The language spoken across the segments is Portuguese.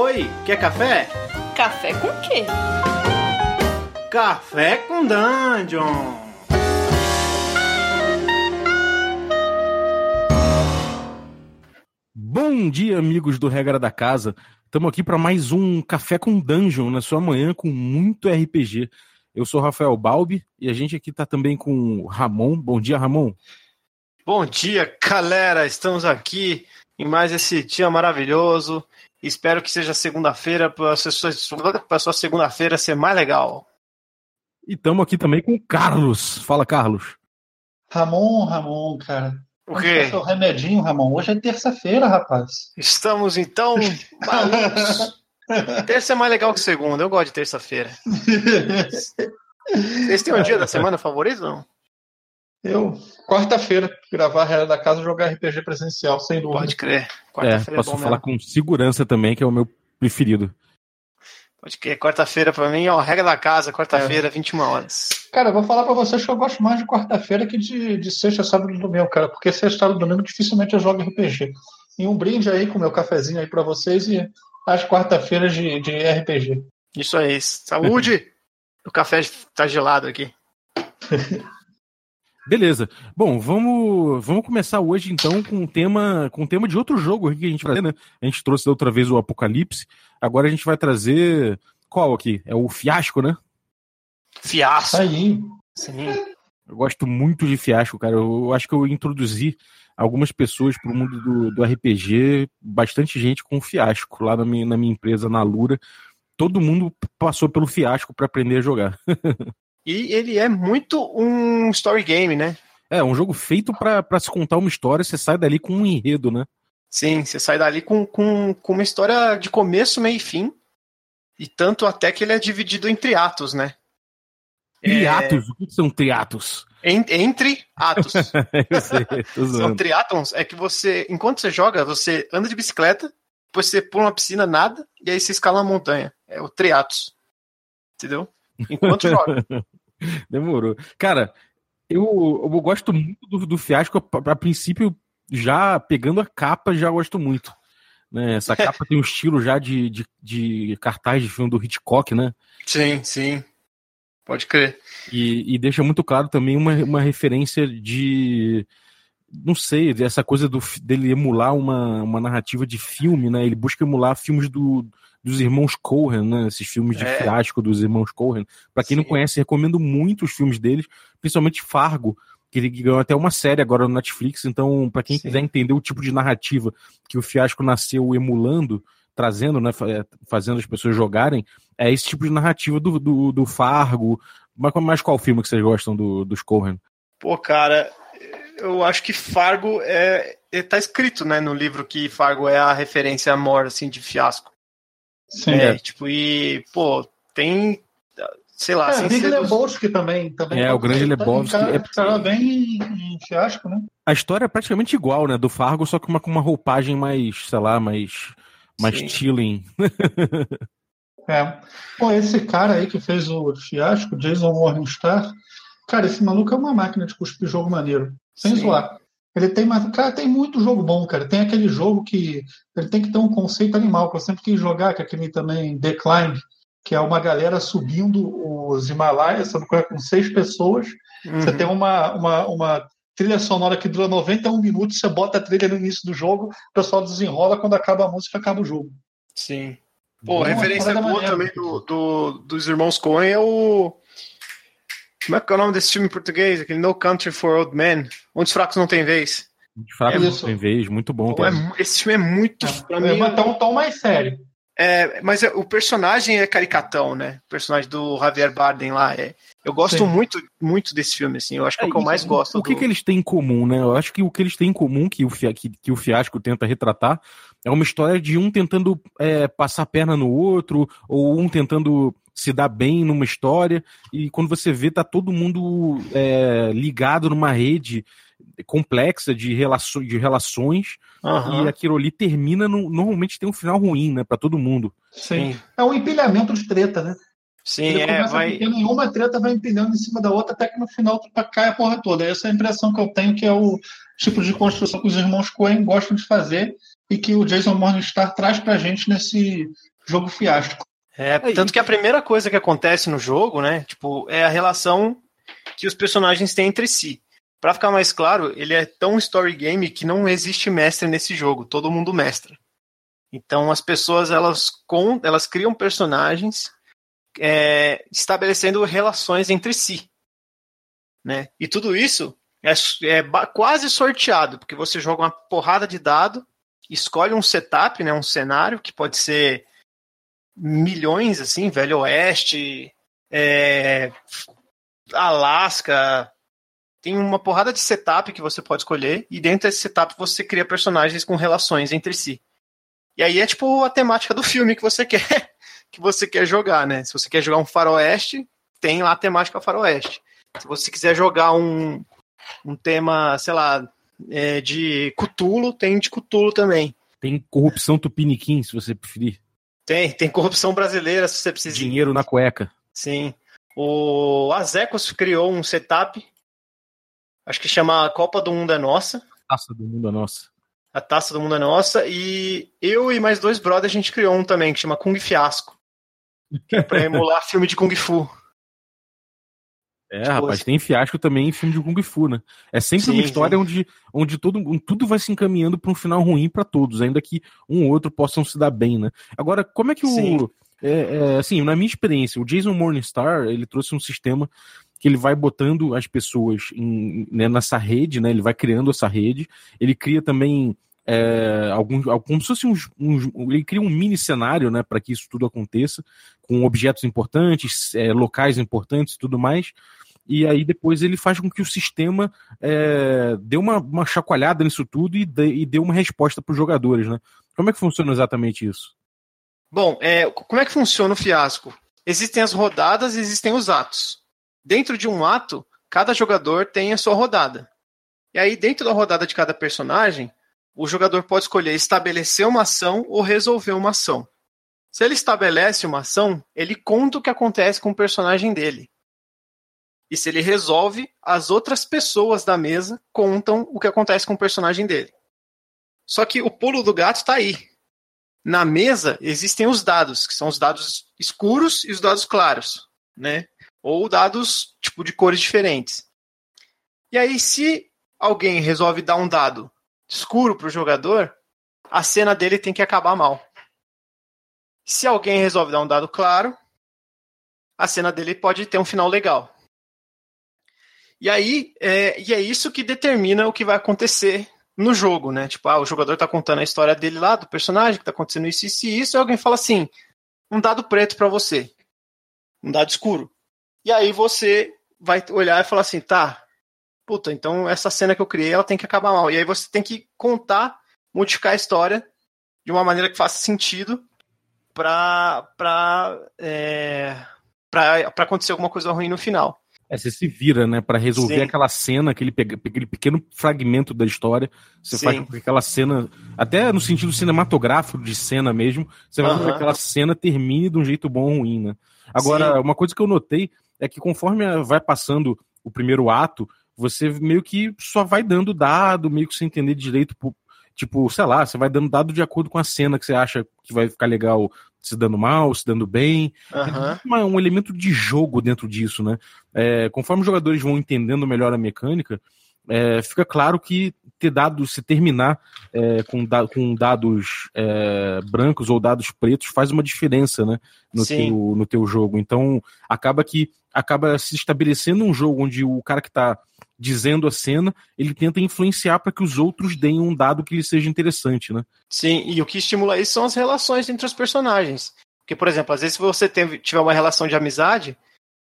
Oi, quer café? Café com quê? Café com Dungeon! Bom dia, amigos do Regra da Casa. Estamos aqui para mais um Café com Dungeon na sua manhã com muito RPG. Eu sou Rafael Balbi e a gente aqui está também com o Ramon. Bom dia, Ramon. Bom dia, galera. Estamos aqui em mais esse dia maravilhoso. Espero que seja segunda-feira para a sua segunda-feira ser mais legal. E estamos aqui também com o Carlos. Fala, Carlos. Ramon, Ramon, cara. O quê? Seu remedinho, Ramon. Hoje é terça-feira, rapaz. Estamos então malucos. Terça é mais legal que segunda. Eu gosto de terça-feira. Vocês têm um dia da semana favorito, não? Eu, quarta-feira, gravar a Regra da Casa e jogar RPG presencial, sem dúvida. Pode crer. É, posso é falar com segurança também, que é o meu preferido. Pode crer. Quarta-feira pra mim, ó, regra da casa, quarta-feira, é. 21 horas. Cara, eu vou falar pra vocês que eu gosto mais de quarta-feira que de, de sexta, sábado e domingo, cara, porque sexta, sábado e domingo dificilmente eu jogo RPG. E um brinde aí com o meu cafezinho aí pra vocês e às quarta-feiras de, de RPG. Isso aí. Saúde! o café tá gelado aqui. Beleza. Bom, vamos, vamos começar hoje então com um tema, com um tema de outro jogo que a gente vai fazer, né? A gente trouxe da outra vez o Apocalipse. Agora a gente vai trazer qual aqui? É o Fiasco, né? Fiasco. Aí. Sim. Eu gosto muito de Fiasco, cara. Eu acho que eu introduzi algumas pessoas para o mundo do, do, RPG, bastante gente com Fiasco lá na minha, na minha empresa, na Lura. Todo mundo passou pelo Fiasco para aprender a jogar. E ele é muito um story game, né? É, um jogo feito para se contar uma história, você sai dali com um enredo, né? Sim, você sai dali com, com, com uma história de começo, meio e fim. E tanto até que ele é dividido entre atos, né? Triatos? É... O que são triatos? En, entre atos. Sei, são triatons, é que você, enquanto você joga, você anda de bicicleta, depois você pula uma piscina, nada, e aí você escala uma montanha. É o triatos. Entendeu? Enquanto joga. Demorou. Cara, eu, eu gosto muito do, do Fiasco. A, a, princípio, já pegando a capa, já gosto muito. Né? Essa capa tem um estilo já de, de, de, cartaz de filme do Hitchcock, né? Sim, sim. Pode crer. E, e deixa muito claro também uma, uma referência de. Não sei, essa coisa do, dele emular uma, uma narrativa de filme, né? Ele busca emular filmes do, dos irmãos Cohen, né? Esses filmes de é. fiasco dos irmãos Cohen. Para quem Sim. não conhece, recomendo muito os filmes deles, principalmente Fargo, que ele ganhou até uma série agora no Netflix. Então, para quem Sim. quiser entender o tipo de narrativa que o fiasco nasceu emulando, trazendo, né? Fazendo as pessoas jogarem, é esse tipo de narrativa do, do, do Fargo. Mas, mas qual filme que vocês gostam do, dos Cohen? Pô, cara, eu acho que Fargo é, é, tá escrito, né, no livro que Fargo é a referência morte assim de fiasco. Sim. É, tipo, e, pô, tem, sei lá... É, Big Lebowski também, também. É, o grande Lebowski. É tá bem em fiasco, né? A história é praticamente igual, né, do Fargo, só que uma, com uma roupagem mais, sei lá, mais, mais chilling. é. Pô, esse cara aí que fez o fiasco, Jason Morningstar, cara, esse maluco é uma máquina de cuspir jogo maneiro. Sem Sim. zoar. Ele tem, cara, tem muito jogo bom, cara. Tem aquele jogo que ele tem que ter um conceito animal, que eu sempre quis jogar, que é aquele também Decline, que é uma galera subindo os Himalaias, sabe, é? com seis pessoas. Uhum. Você tem uma, uma, uma trilha sonora que dura 91 minutos, você bota a trilha no início do jogo, o pessoal desenrola, quando acaba a música, acaba o jogo. Sim. Pô, referência boa também do, do, dos irmãos Coen é o como é que é o nome desse filme em português? Aquele No Country for Old Men. Onde os fracos não têm vez. Onde os fracos é, não têm vez, muito bom. Pô, é, esse filme é muito. É, pra mim, é um tom mais sério. É, mas é, o personagem é caricatão, né? O personagem do Javier Bardem lá. É, eu gosto muito, muito desse filme, assim. Eu acho que é, o que eu mais gosto. O que, do... que eles têm em comum, né? Eu acho que o que eles têm em comum, que o, que, que o Fiasco tenta retratar, é uma história de um tentando é, passar a perna no outro, ou um tentando se dá bem numa história, e quando você vê, tá todo mundo é, ligado numa rede complexa de, relaço, de relações, uhum. e aquilo ali termina, no, normalmente tem um final ruim, né, para todo mundo. Sim. É um empilhamento de treta, né? Sim, Ele é, vai... Nenhuma treta vai empilhando em cima da outra até que no final cai a porra toda. Essa é a impressão que eu tenho que é o tipo de construção que os irmãos Coen gostam de fazer e que o Jason Morningstar traz pra gente nesse jogo fiasco. É, tanto que a primeira coisa que acontece no jogo, né, tipo, é a relação que os personagens têm entre si. Para ficar mais claro, ele é tão story game que não existe mestre nesse jogo, todo mundo mestra. Então as pessoas elas com, elas criam personagens é, estabelecendo relações entre si, né? E tudo isso é, é quase sorteado, porque você joga uma porrada de dado, escolhe um setup, né, um cenário que pode ser milhões, assim, Velho Oeste, é, tem uma porrada de setup que você pode escolher, e dentro desse setup você cria personagens com relações entre si. E aí é tipo a temática do filme que você quer que você quer jogar, né? Se você quer jogar um faroeste, tem lá a temática faroeste. Se você quiser jogar um, um tema, sei lá, é, de Cutulo, tem de Cutulo também. Tem corrupção tupiniquim, se você preferir. Tem, tem corrupção brasileira, se você precisar. Dinheiro na cueca. Sim. O Azecos criou um setup, acho que chama Copa do Mundo é Nossa. Taça do Mundo é Nossa. A Taça do Mundo é Nossa. E eu e mais dois brothers a gente criou um também, que chama Kung Fiasco. Que é pra emular filme de Kung Fu. É, tipo, rapaz, tem fiasco também em filme de Kung Fu, né? É sempre sim, uma história onde, onde todo, tudo vai se encaminhando para um final ruim para todos, ainda que um ou outro possam se dar bem, né? Agora, como é que o. É, é, assim, na minha experiência, o Jason Morningstar, ele trouxe um sistema que ele vai botando as pessoas em, né, nessa rede, né? Ele vai criando essa rede. Ele cria também é, alguns, como se fosse uns, uns, ele cria um mini cenário, né, para que isso tudo aconteça, com objetos importantes, é, locais importantes, e tudo mais e aí depois ele faz com que o sistema é, dê uma, uma chacoalhada nisso tudo e dê, e dê uma resposta para os jogadores, né? Como é que funciona exatamente isso? Bom, é, como é que funciona o fiasco? Existem as rodadas e existem os atos. Dentro de um ato, cada jogador tem a sua rodada. E aí, dentro da rodada de cada personagem, o jogador pode escolher estabelecer uma ação ou resolver uma ação. Se ele estabelece uma ação, ele conta o que acontece com o personagem dele. E se ele resolve, as outras pessoas da mesa contam o que acontece com o personagem dele. Só que o pulo do gato está aí. Na mesa existem os dados, que são os dados escuros e os dados claros, né? Ou dados tipo de cores diferentes. E aí, se alguém resolve dar um dado escuro para o jogador, a cena dele tem que acabar mal. Se alguém resolve dar um dado claro, a cena dele pode ter um final legal. E aí, é, e é isso que determina o que vai acontecer no jogo, né? Tipo, ah, o jogador tá contando a história dele lá, do personagem, que tá acontecendo isso, isso e isso, e alguém fala assim, um dado preto para você. Um dado escuro. E aí você vai olhar e falar assim, tá, puta, então essa cena que eu criei, ela tem que acabar mal. E aí você tem que contar, modificar a história de uma maneira que faça sentido pra, pra, é, pra, pra acontecer alguma coisa ruim no final. É, você se vira, né, para resolver Sim. aquela cena, aquele, aquele pequeno fragmento da história. Você Sim. faz com que aquela cena, até no sentido cinematográfico de cena mesmo, você vai uhum. que aquela cena termine de um jeito bom ou ruim, né? Agora, Sim. uma coisa que eu notei é que conforme vai passando o primeiro ato, você meio que só vai dando dado, meio que sem entender direito, tipo, sei lá, você vai dando dado de acordo com a cena que você acha que vai ficar legal se dando mal, se dando bem. Uhum. É um elemento de jogo dentro disso, né? É, conforme os jogadores vão entendendo melhor a mecânica, é, fica claro que ter dados, se terminar é, com, da, com, dados é, brancos ou dados pretos faz uma diferença né, no, teu, no teu jogo. Então acaba que acaba se estabelecendo um jogo onde o cara que está dizendo a cena, ele tenta influenciar para que os outros deem um dado que lhe seja interessante, né? Sim, e o que estimula isso são as relações entre os personagens. Porque, por exemplo, às vezes se você tem, tiver uma relação de amizade,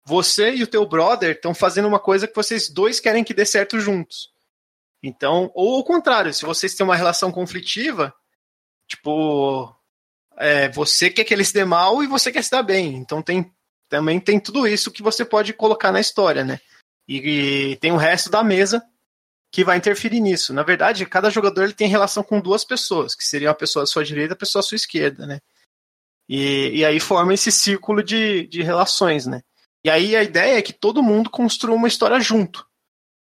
você e o teu brother estão fazendo uma coisa que vocês dois querem que dê certo juntos. Então, ou ao contrário, se vocês têm uma relação conflitiva, tipo, é, você quer que eles se dê mal e você quer se dar bem. Então tem também tem tudo isso que você pode colocar na história, né? E, tem o resto da mesa que vai interferir nisso. Na verdade, cada jogador ele tem relação com duas pessoas, que seriam a pessoa à sua direita e a pessoa à sua esquerda, né? E, e aí forma esse círculo de, de relações, né? E aí a ideia é que todo mundo construa uma história junto.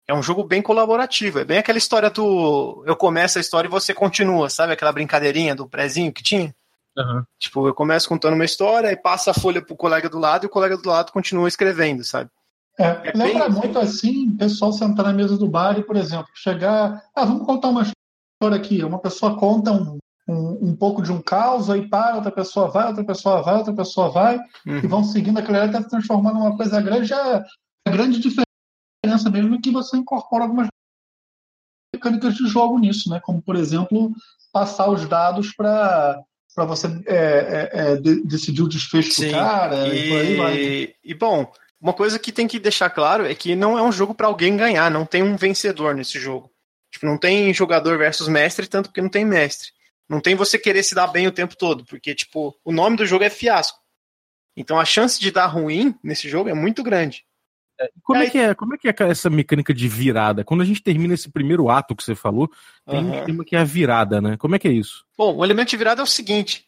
É um jogo bem colaborativo. É bem aquela história do. Eu começo a história e você continua, sabe? Aquela brincadeirinha do prezinho que tinha? Uhum. Tipo, eu começo contando uma história e passa a folha pro colega do lado e o colega do lado continua escrevendo, sabe? É, é lembra muito assim, o pessoal sentar na mesa do bar e, por exemplo, chegar. Ah, vamos contar uma história aqui. Uma pessoa conta um, um, um pouco de um caos, aí para, outra pessoa vai, outra pessoa vai, outra pessoa vai, uhum. e vão seguindo aquela até transformando uma coisa grande. Já, a grande diferença mesmo é que você incorpora algumas mecânicas de jogo nisso, né? Como, por exemplo, passar os dados para para você é, é, é, decidir o desfecho Sim, do cara e, e aí vai. E bom, uma coisa que tem que deixar claro é que não é um jogo para alguém ganhar, não tem um vencedor nesse jogo. Tipo, não tem jogador versus mestre, tanto que não tem mestre. Não tem você querer se dar bem o tempo todo, porque tipo, o nome do jogo é fiasco. Então a chance de dar ruim nesse jogo é muito grande. Como é, que é, como é que é essa mecânica de virada? Quando a gente termina esse primeiro ato que você falou, tem uhum. um tema que é a virada, né? Como é que é isso? Bom, o elemento de virada é o seguinte: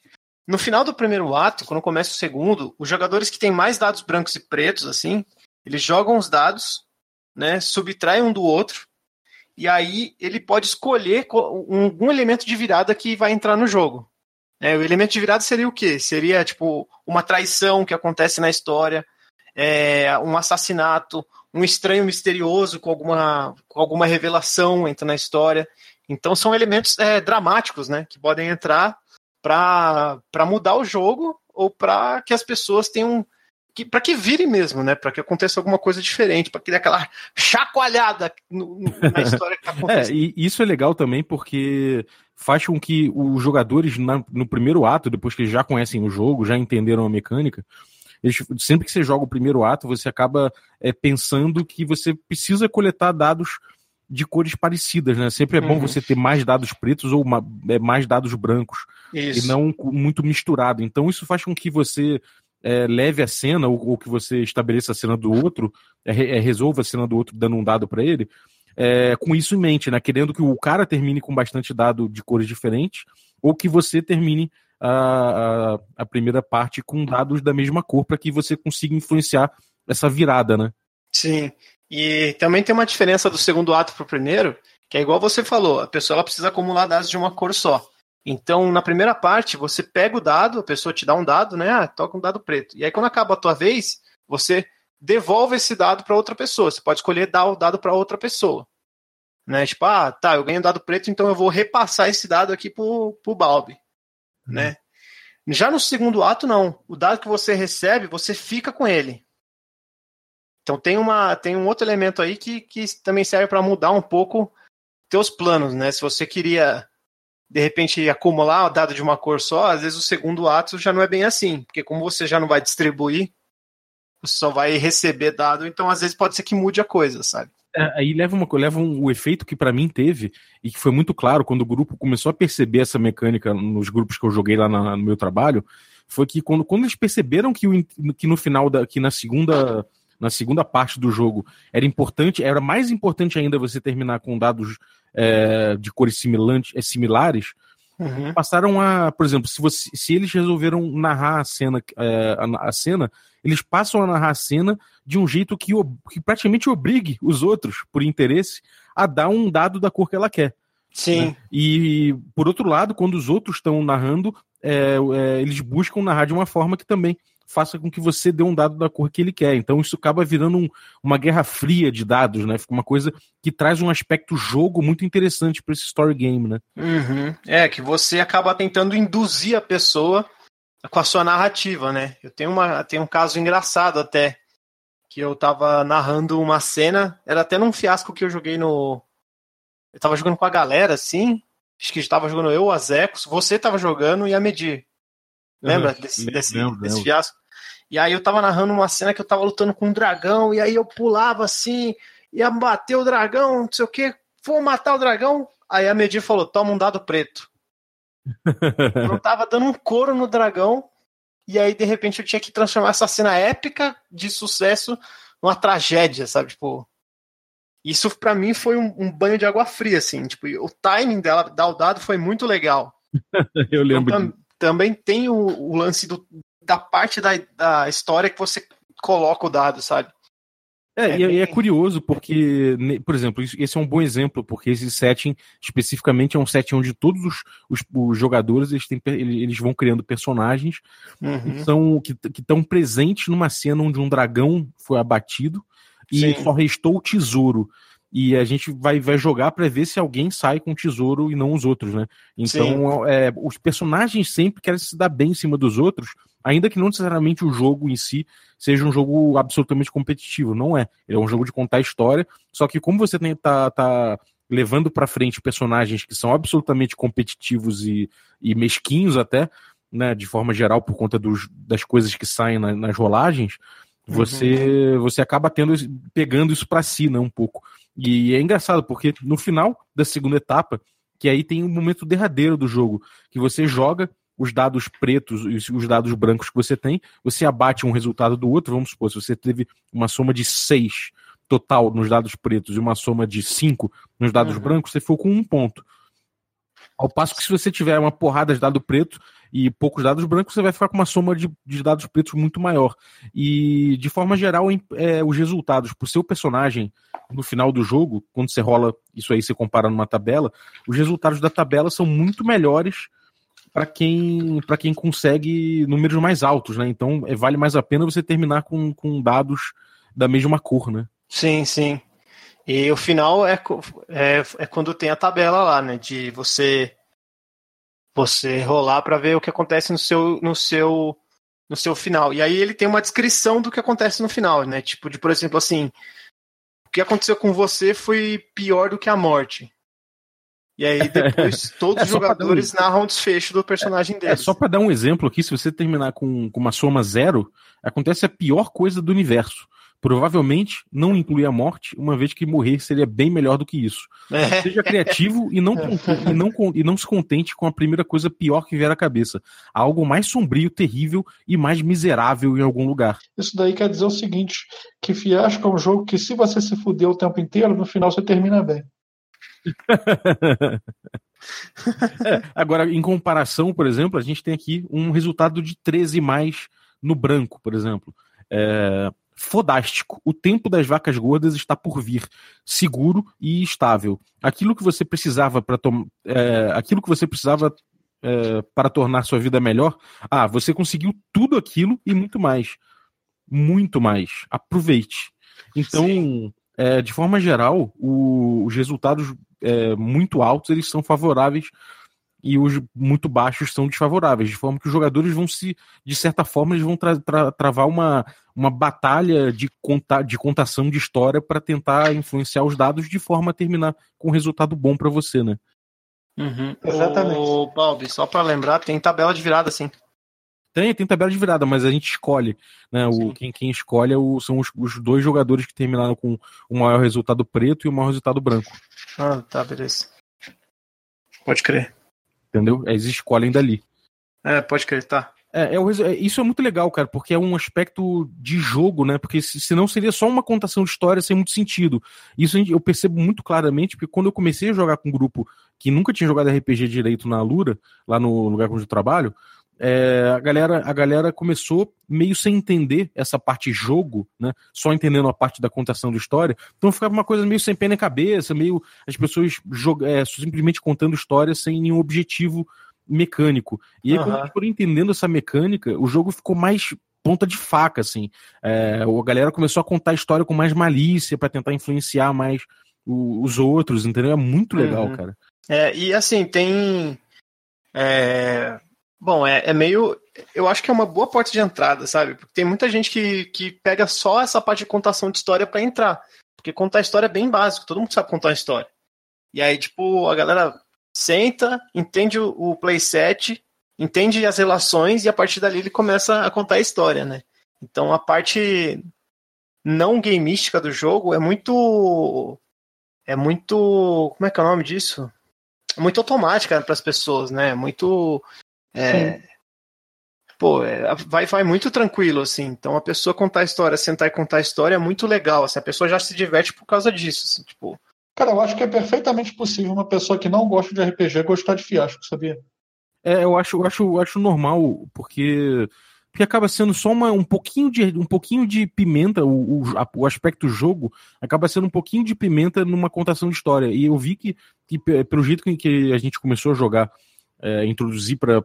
no final do primeiro ato, quando começa o segundo, os jogadores que têm mais dados brancos e pretos, assim, eles jogam os dados, né? Subtraem um do outro, e aí ele pode escolher um, um elemento de virada que vai entrar no jogo. É, o elemento de virada seria o quê? Seria tipo uma traição que acontece na história é, um assassinato, um estranho misterioso com alguma, com alguma revelação entra na história. Então são elementos é, dramáticos, né, que podem entrar para mudar o jogo ou para que as pessoas tenham para que vire mesmo, né? Para que aconteça alguma coisa diferente, para que dê aquela chacoalhada no, no, na história que tá é, acontecendo. é, e isso é legal também porque faz com que os jogadores na, no primeiro ato, depois que eles já conhecem o jogo, já entenderam a mecânica, eles, sempre que você joga o primeiro ato, você acaba é, pensando que você precisa coletar dados de cores parecidas, né? Sempre é bom uhum. você ter mais dados pretos ou uma, é, mais dados brancos isso. e não muito misturado. Então isso faz com que você é, leve a cena ou, ou, que você estabeleça a cena do outro, é, é resolva a cena do outro dando um dado para ele, é, com isso em mente, né? Querendo que o cara termine com bastante dado de cores diferentes ou que você termine a, a, a primeira parte com dados da mesma cor para que você consiga influenciar essa virada, né? Sim. E também tem uma diferença do segundo ato para o primeiro, que é igual você falou, a pessoa ela precisa acumular dados de uma cor só. Então, na primeira parte, você pega o dado, a pessoa te dá um dado, né? Ah, toca um dado preto. E aí, quando acaba a tua vez, você devolve esse dado para outra pessoa. Você pode escolher dar o dado para outra pessoa. Né? Tipo, ah, tá, eu ganhei um dado preto, então eu vou repassar esse dado aqui pro, pro Balbi né? Já no segundo ato, não. O dado que você recebe, você fica com ele. Então tem, uma, tem um outro elemento aí que, que também serve para mudar um pouco teus planos, né? Se você queria, de repente, acumular o dado de uma cor só, às vezes o segundo ato já não é bem assim. Porque como você já não vai distribuir, você só vai receber dado, então às vezes pode ser que mude a coisa, sabe? É, aí leva, uma, leva um, o efeito que para mim teve, e que foi muito claro quando o grupo começou a perceber essa mecânica nos grupos que eu joguei lá na, no meu trabalho, foi que quando, quando eles perceberam que, o, que no final, da, que na segunda, na segunda parte do jogo era importante, era mais importante ainda você terminar com dados é, de cores é, similares, Uhum. Passaram a, por exemplo, se, você, se eles resolveram narrar a cena, é, a, a, cena, eles passam a narrar a cena de um jeito que, que praticamente obrigue os outros, por interesse, a dar um dado da cor que ela quer. Sim. Né? E, por outro lado, quando os outros estão narrando, é, é, eles buscam narrar de uma forma que também faça com que você dê um dado da cor que ele quer. Então isso acaba virando um, uma guerra fria de dados, né? Fica uma coisa que traz um aspecto jogo muito interessante para esse story game, né? Uhum. É, que você acaba tentando induzir a pessoa com a sua narrativa, né? Eu tenho, uma, tenho um caso engraçado até, que eu tava narrando uma cena, era até num fiasco que eu joguei no... Eu tava jogando com a galera, assim, acho que estava jogando eu, o Azecos, você tava jogando e a Medir. Lembra uhum. desse, desse, desse fiasco? E aí eu tava narrando uma cena que eu tava lutando com um dragão, e aí eu pulava assim, ia bater o dragão, não sei o que, vou matar o dragão. Aí a Medir falou: toma um dado preto. eu tava dando um couro no dragão, e aí de repente eu tinha que transformar essa cena épica de sucesso numa tragédia, sabe? Tipo. Isso para mim foi um, um, banho de água fria, assim. Tipo, o timing dela dar o dado foi muito legal. eu lembro. Então, também tem o, o lance do, da parte da, da história que você coloca o dado, sabe? É, é, e, bem... é curioso porque, por exemplo, esse é um bom exemplo, porque esse setting especificamente é um setting onde todos os, os, os jogadores eles, têm, eles vão criando personagens uhum. que estão presentes numa cena onde um dragão foi abatido e Sim. só restou o tesouro. E a gente vai, vai jogar para ver se alguém sai com o tesouro e não os outros, né? Então, é, os personagens sempre querem se dar bem em cima dos outros, ainda que não necessariamente o jogo em si seja um jogo absolutamente competitivo. Não é. Ele é um jogo de contar história, só que como você tem, tá, tá levando para frente personagens que são absolutamente competitivos e, e mesquinhos até, né, de forma geral, por conta dos, das coisas que saem na, nas rolagens, você uhum. você acaba tendo pegando isso para si, né, um pouco. E é engraçado porque no final da segunda etapa, que aí tem um momento derradeiro do jogo, que você joga os dados pretos e os dados brancos que você tem, você abate um resultado do outro. Vamos supor, se você teve uma soma de 6 total nos dados pretos e uma soma de 5 nos dados uhum. brancos, você ficou com um ponto. Ao passo que se você tiver uma porrada de dado preto e poucos dados brancos, você vai ficar com uma soma de, de dados pretos muito maior. E, de forma geral, é, os resultados para o seu personagem no final do jogo, quando você rola isso aí, você compara numa tabela, os resultados da tabela são muito melhores para quem para quem consegue números mais altos, né? Então é, vale mais a pena você terminar com, com dados da mesma cor, né? Sim, sim. E o final é, é, é quando tem a tabela lá, né? De você você rolar para ver o que acontece no seu no seu no seu final. E aí ele tem uma descrição do que acontece no final, né? Tipo de por exemplo assim, o que aconteceu com você foi pior do que a morte. E aí depois todos é os jogadores um... narram o desfecho do personagem deles. É só para dar um exemplo aqui, se você terminar com, com uma soma zero, acontece a pior coisa do universo. Provavelmente não inclui a morte, uma vez que morrer seria bem melhor do que isso. É. Seja criativo e não, e, não, e não se contente com a primeira coisa pior que vier à cabeça. Algo mais sombrio, terrível e mais miserável em algum lugar. Isso daí quer dizer o seguinte: que Fiasco é um jogo que, se você se fuder o tempo inteiro, no final você termina bem. é, agora, em comparação, por exemplo, a gente tem aqui um resultado de 13 mais no branco, por exemplo. É, fodástico. O tempo das vacas gordas está por vir, seguro e estável. Aquilo que você precisava para é, aquilo que você precisava é, para tornar sua vida melhor, ah, você conseguiu tudo aquilo e muito mais, muito mais. Aproveite. Então, é, de forma geral, o, os resultados é, muito altos eles são favoráveis e os muito baixos são desfavoráveis, de forma que os jogadores vão se, de certa forma, eles vão tra tra travar uma, uma batalha de, conta de contação de história para tentar influenciar os dados de forma a terminar com um resultado bom para você, né? Uhum. Exatamente. O Balbi, só para lembrar, tem tabela de virada, sim. Tem, tem tabela de virada, mas a gente escolhe. Né? O, quem, quem escolhe é o, são os, os, dois jogadores que terminaram com o maior resultado preto e o maior resultado branco. Ah, tá, beleza. Pode crer. Entendeu? Eles escolhem dali. É, pode crer, tá. É, é, é, isso é muito legal, cara, porque é um aspecto de jogo, né? Porque senão seria só uma contação de história sem muito sentido. Isso eu percebo muito claramente, porque quando eu comecei a jogar com um grupo que nunca tinha jogado RPG direito na Lura, lá no lugar onde eu trabalho, é, a, galera, a galera começou meio sem entender essa parte jogo, né? Só entendendo a parte da contação de história. Então ficava uma coisa meio sem pé na cabeça, meio as pessoas é, simplesmente contando história sem nenhum objetivo mecânico. E aí, uhum. quando foram entendendo essa mecânica, o jogo ficou mais ponta de faca, assim. É, a galera começou a contar a história com mais malícia para tentar influenciar mais o, os outros, entendeu? É muito legal, uhum. cara. É, e assim, tem. É, Bom, é, é, meio. Eu acho que é uma boa porta de entrada, sabe? Porque tem muita gente que, que pega só essa parte de contação de história para entrar. Porque contar história é bem básico, todo mundo sabe contar história. E aí, tipo, a galera senta, entende o, playset, entende as relações e a partir dali ele começa a contar a história, né? Então a parte não gameística do jogo é muito. É muito. Como é que é o nome disso? Muito automática para as pessoas, né? Muito é, pô, é, vai, vai muito tranquilo, assim. Então a pessoa contar a história, sentar e contar a história é muito legal. Assim, a pessoa já se diverte por causa disso. Assim, tipo. Cara, eu acho que é perfeitamente possível uma pessoa que não gosta de RPG gostar de fiasco, sabia? É, eu acho, eu acho, eu acho normal, porque porque acaba sendo só uma, um pouquinho de um pouquinho de pimenta, o, o, o, aspecto jogo acaba sendo um pouquinho de pimenta numa contação de história. E eu vi que, que pelo jeito que a gente começou a jogar, é, introduzir para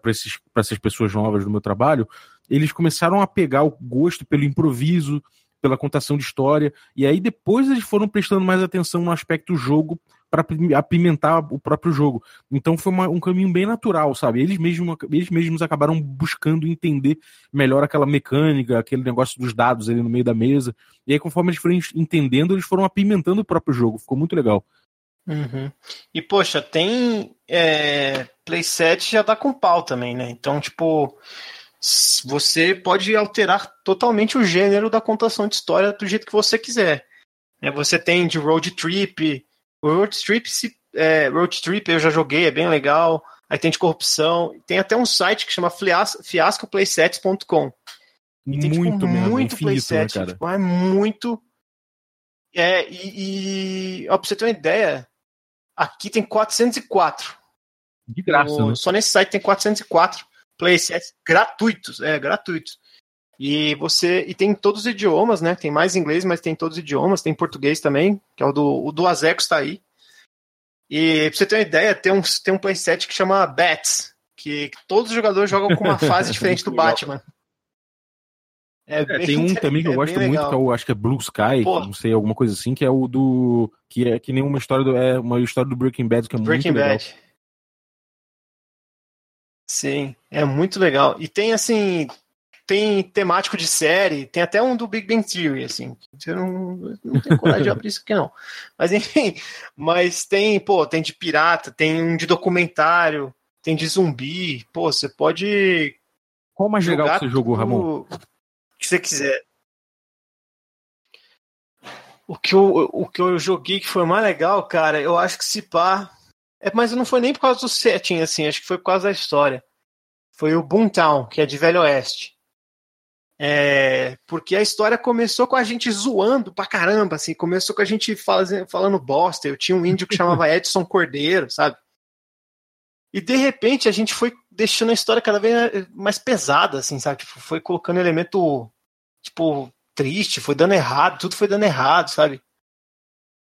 essas pessoas novas do meu trabalho, eles começaram a pegar o gosto pelo improviso, pela contação de história, e aí depois eles foram prestando mais atenção no aspecto jogo para apimentar o próprio jogo. Então foi uma, um caminho bem natural, sabe? Eles mesmos, eles mesmos acabaram buscando entender melhor aquela mecânica, aquele negócio dos dados ali no meio da mesa. E aí, conforme eles foram entendendo, eles foram apimentando o próprio jogo. Ficou muito legal. Uhum. E, poxa, tem. É, Playset já tá com pau também, né? Então, tipo. Você pode alterar totalmente o gênero da contação de história do jeito que você quiser. É, você tem de road trip, Road Trip, se, é, Road Trip eu já joguei, é bem legal. Aí tem de corrupção. Tem até um site que chama fiascoplaysets.com. Muito tipo, mesmo, muito infinito, playset. Né, tipo, é muito. É, e, e ó, pra você ter uma ideia, aqui tem 404. De graça, no, né? Só nesse site tem 404 playsets gratuitos. É, gratuitos. E você. E tem todos os idiomas, né? Tem mais inglês, mas tem todos os idiomas, tem português também, que é o do, o do Azeco está aí. E pra você ter uma ideia, tem um, tem um playset que chama Bats, que, que todos os jogadores jogam com uma fase diferente do Batman. É, é, tem um também que eu é gosto muito, que eu é acho que é Blue Sky, não sei, alguma coisa assim, que é o do. que é que nem uma história do. É uma história do Breaking Bad, que é Breaking muito Bad. legal. Sim, é muito legal. E tem assim, tem temático de série, tem até um do Big Bang Theory, assim. Você não, não tem coragem de abrir isso aqui, não. Mas enfim, mas tem, pô, tem de pirata, tem um de documentário, tem de zumbi. Pô, você pode. Qual mais legal que você jogou, Ramon? O que você quiser. O que, eu, o que eu joguei que foi mais legal, cara, eu acho que se pá. É, mas não foi nem por causa do setting, assim, acho que foi por causa da história. Foi o Boomtown, que é de Velho Oeste. É, porque a história começou com a gente zoando pra caramba, assim, começou com a gente faz, falando bosta. Eu tinha um índio que chamava Edson Cordeiro, sabe? E de repente a gente foi deixando a história cada vez mais pesada, assim, sabe? Tipo, foi colocando elemento, tipo, triste, foi dando errado, tudo foi dando errado, sabe?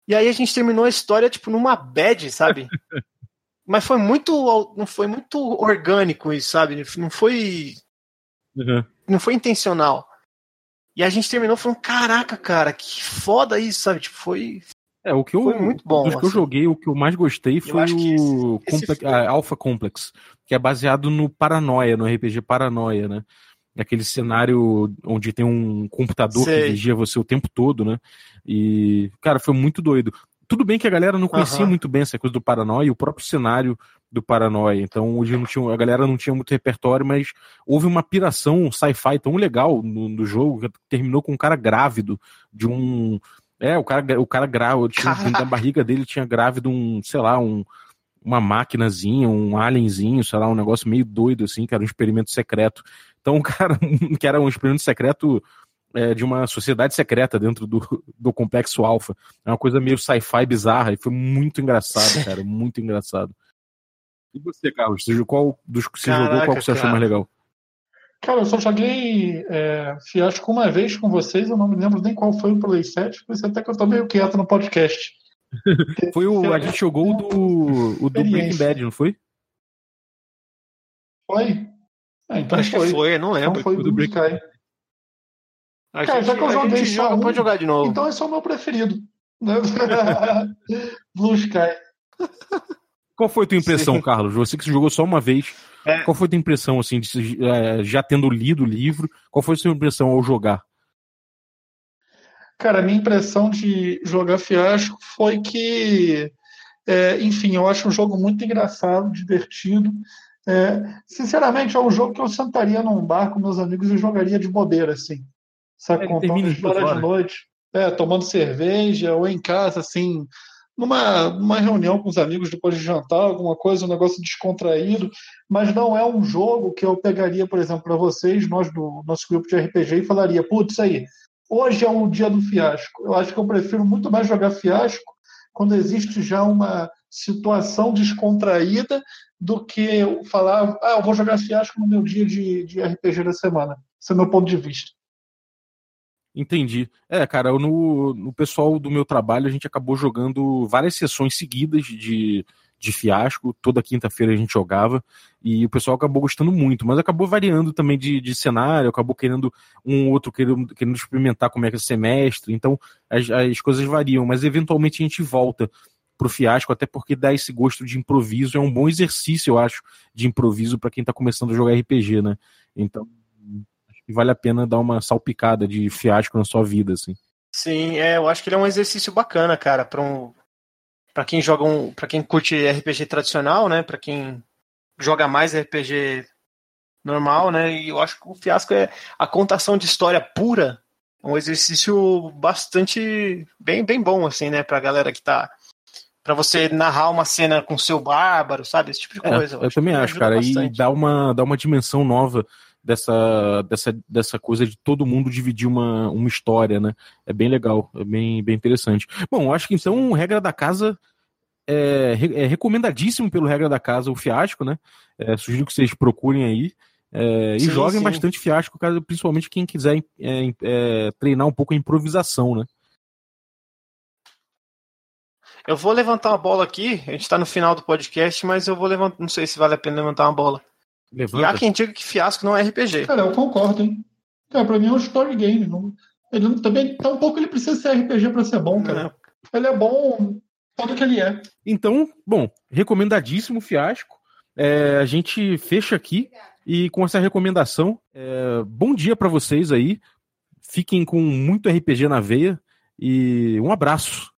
E aí a gente terminou a história, tipo, numa bad, sabe? Mas foi muito. Não foi muito orgânico isso, sabe? Não foi. Uhum não foi intencional. E a gente terminou falando, caraca, cara, que foda isso, sabe? Tipo, foi. É, o que eu, foi muito bom. Dos assim. que eu assim. joguei, o que eu mais gostei foi o esse, esse Alpha Complex, que é baseado no Paranoia, no RPG Paranoia, né? Aquele cenário onde tem um computador Sei. que vigia você o tempo todo, né? E, cara, foi muito doido. Tudo bem que a galera não conhecia uhum. muito bem essa coisa do Paranoia, o próprio cenário do Paranoia. Então hoje não tinha, a galera não tinha muito repertório, mas houve uma piração sci-fi tão legal no, no, jogo que terminou com um cara grávido de um. É, o cara, o cara grávido, tinha, da barriga dele tinha grávido um, sei lá, um, uma máquinazinha, um alienzinho, sei lá, um negócio meio doido assim, que era um experimento secreto. Então o cara, que era um experimento secreto é, de uma sociedade secreta dentro do, do complexo alfa. É uma coisa meio sci-fi bizarra e foi muito engraçado, cara, muito engraçado. E você, Carlos? Qual dos que você Caraca, jogou, qual que você achou mais legal? Cara, eu só joguei é, Fiasco uma vez com vocês, eu não me lembro nem qual foi o Play 7, por isso até que eu tô meio quieto no podcast. foi o. A gente jogou o do, o do Breaking Bad, não foi? Foi? Ah, então Acho foi. que foi, não lembro. Então foi o do Breaking Bad. Cara, já que eu joguei só joga, um, pode jogar de novo. Então esse é o meu preferido. Blue Sky. Qual foi a tua impressão, Sim. Carlos? Você que jogou só uma vez. É. Qual foi a tua impressão, assim, de, é, já tendo lido o livro? Qual foi a sua impressão ao jogar? Cara, a minha impressão de jogar Fiasco foi que, é, enfim, eu acho um jogo muito engraçado, divertido. É, sinceramente, é um jogo que eu sentaria num bar com meus amigos e jogaria de bobeira, assim. Sabe, é, contando história de noite, é, tomando cerveja ou em casa, assim, numa, numa reunião com os amigos depois de jantar, alguma coisa, um negócio descontraído, mas não é um jogo que eu pegaria, por exemplo, para vocês, nós do nosso grupo de RPG, e falaria, putz, aí, hoje é o dia do fiasco. Eu acho que eu prefiro muito mais jogar fiasco quando existe já uma situação descontraída do que falar, ah, eu vou jogar fiasco no meu dia de, de RPG da semana. Esse é o meu ponto de vista. Entendi. É, cara, no, no pessoal do meu trabalho a gente acabou jogando várias sessões seguidas de, de fiasco. Toda quinta-feira a gente jogava e o pessoal acabou gostando muito, mas acabou variando também de, de cenário, acabou querendo um outro querendo, querendo experimentar como é que é o semestre. Então as, as coisas variam, mas eventualmente a gente volta pro fiasco, até porque dá esse gosto de improviso. É um bom exercício, eu acho, de improviso para quem tá começando a jogar RPG, né? Então que vale a pena dar uma salpicada de fiasco na sua vida, assim. Sim, é, eu acho que ele é um exercício bacana, cara, para um para quem joga um, para quem curte RPG tradicional, né, para quem joga mais RPG normal, né? E eu acho que o fiasco é a contação de história pura, um exercício bastante bem bem bom assim, né, pra galera que tá para você narrar uma cena com seu bárbaro, sabe? Esse tipo de coisa. É, eu, eu também acho, cara, bastante. e dá uma dá uma dimensão nova dessa, dessa, dessa coisa de todo mundo dividir uma, uma história, né? É bem legal, é bem, bem interessante. Bom, acho que então, regra da casa é, é recomendadíssimo pelo regra da casa o fiasco, né? É, sugiro que vocês procurem aí. É, e sim, joguem sim. bastante fiasco, principalmente quem quiser é, é, treinar um pouco a improvisação, né? Eu vou levantar uma bola aqui, a gente está no final do podcast, mas eu vou levantar, não sei se vale a pena levantar uma bola. Levanta. E há quem diga que fiasco não é RPG. Cara, eu concordo, hein? Cara, pra mim é um story game. Não... Ele não, também, tampouco ele precisa ser RPG pra ser bom, cara. Ele é bom tudo que ele é. Então, bom, recomendadíssimo fiasco. É, a gente fecha aqui e com essa recomendação, é, bom dia para vocês aí. Fiquem com muito RPG na veia e um abraço.